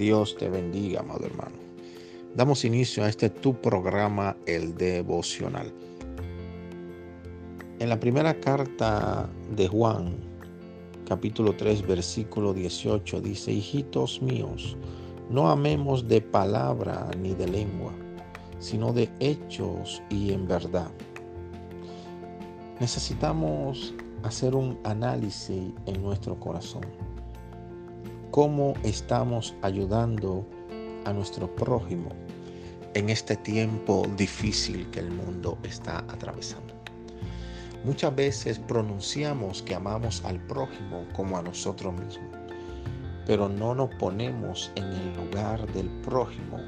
Dios te bendiga, amado hermano. Damos inicio a este tu programa, el devocional. En la primera carta de Juan, capítulo 3, versículo 18, dice, hijitos míos, no amemos de palabra ni de lengua, sino de hechos y en verdad. Necesitamos hacer un análisis en nuestro corazón. ¿Cómo estamos ayudando a nuestro prójimo en este tiempo difícil que el mundo está atravesando? Muchas veces pronunciamos que amamos al prójimo como a nosotros mismos, pero no nos ponemos en el lugar del prójimo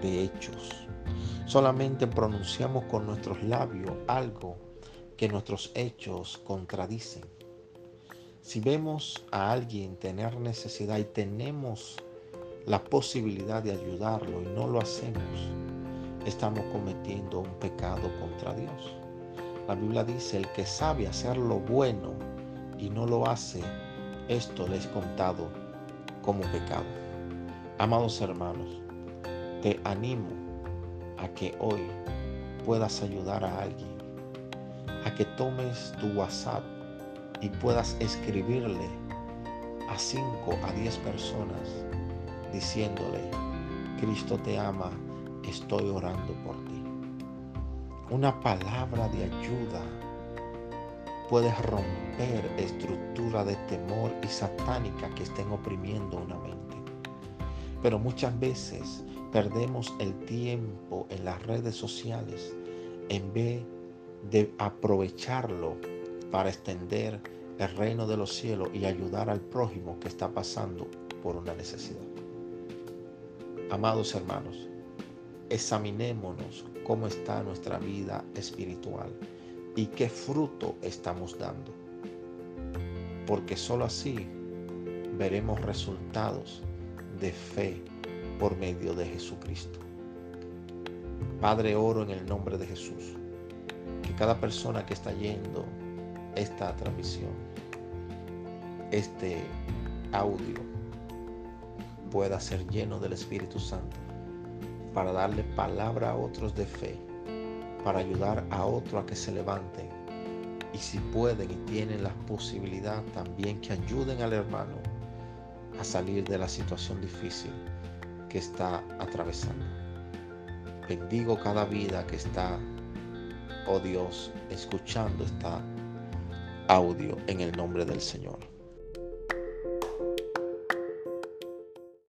de hechos. Solamente pronunciamos con nuestros labios algo que nuestros hechos contradicen. Si vemos a alguien tener necesidad y tenemos la posibilidad de ayudarlo y no lo hacemos, estamos cometiendo un pecado contra Dios. La Biblia dice, el que sabe hacer lo bueno y no lo hace, esto le es contado como pecado. Amados hermanos, te animo a que hoy puedas ayudar a alguien a que tomes tu WhatsApp y puedas escribirle a 5 a 10 personas diciéndole, Cristo te ama, estoy orando por ti. Una palabra de ayuda puede romper estructura de temor y satánica que estén oprimiendo una mente. Pero muchas veces perdemos el tiempo en las redes sociales en vez de aprovecharlo para extender el reino de los cielos y ayudar al prójimo que está pasando por una necesidad. Amados hermanos, examinémonos cómo está nuestra vida espiritual y qué fruto estamos dando. Porque sólo así veremos resultados de fe por medio de Jesucristo. Padre, oro en el nombre de Jesús cada persona que está yendo esta transmisión, este audio, pueda ser lleno del Espíritu Santo para darle palabra a otros de fe, para ayudar a otros a que se levanten y si pueden y tienen la posibilidad también que ayuden al hermano a salir de la situación difícil que está atravesando. Bendigo cada vida que está oh Dios, escuchando esta audio en el nombre del Señor.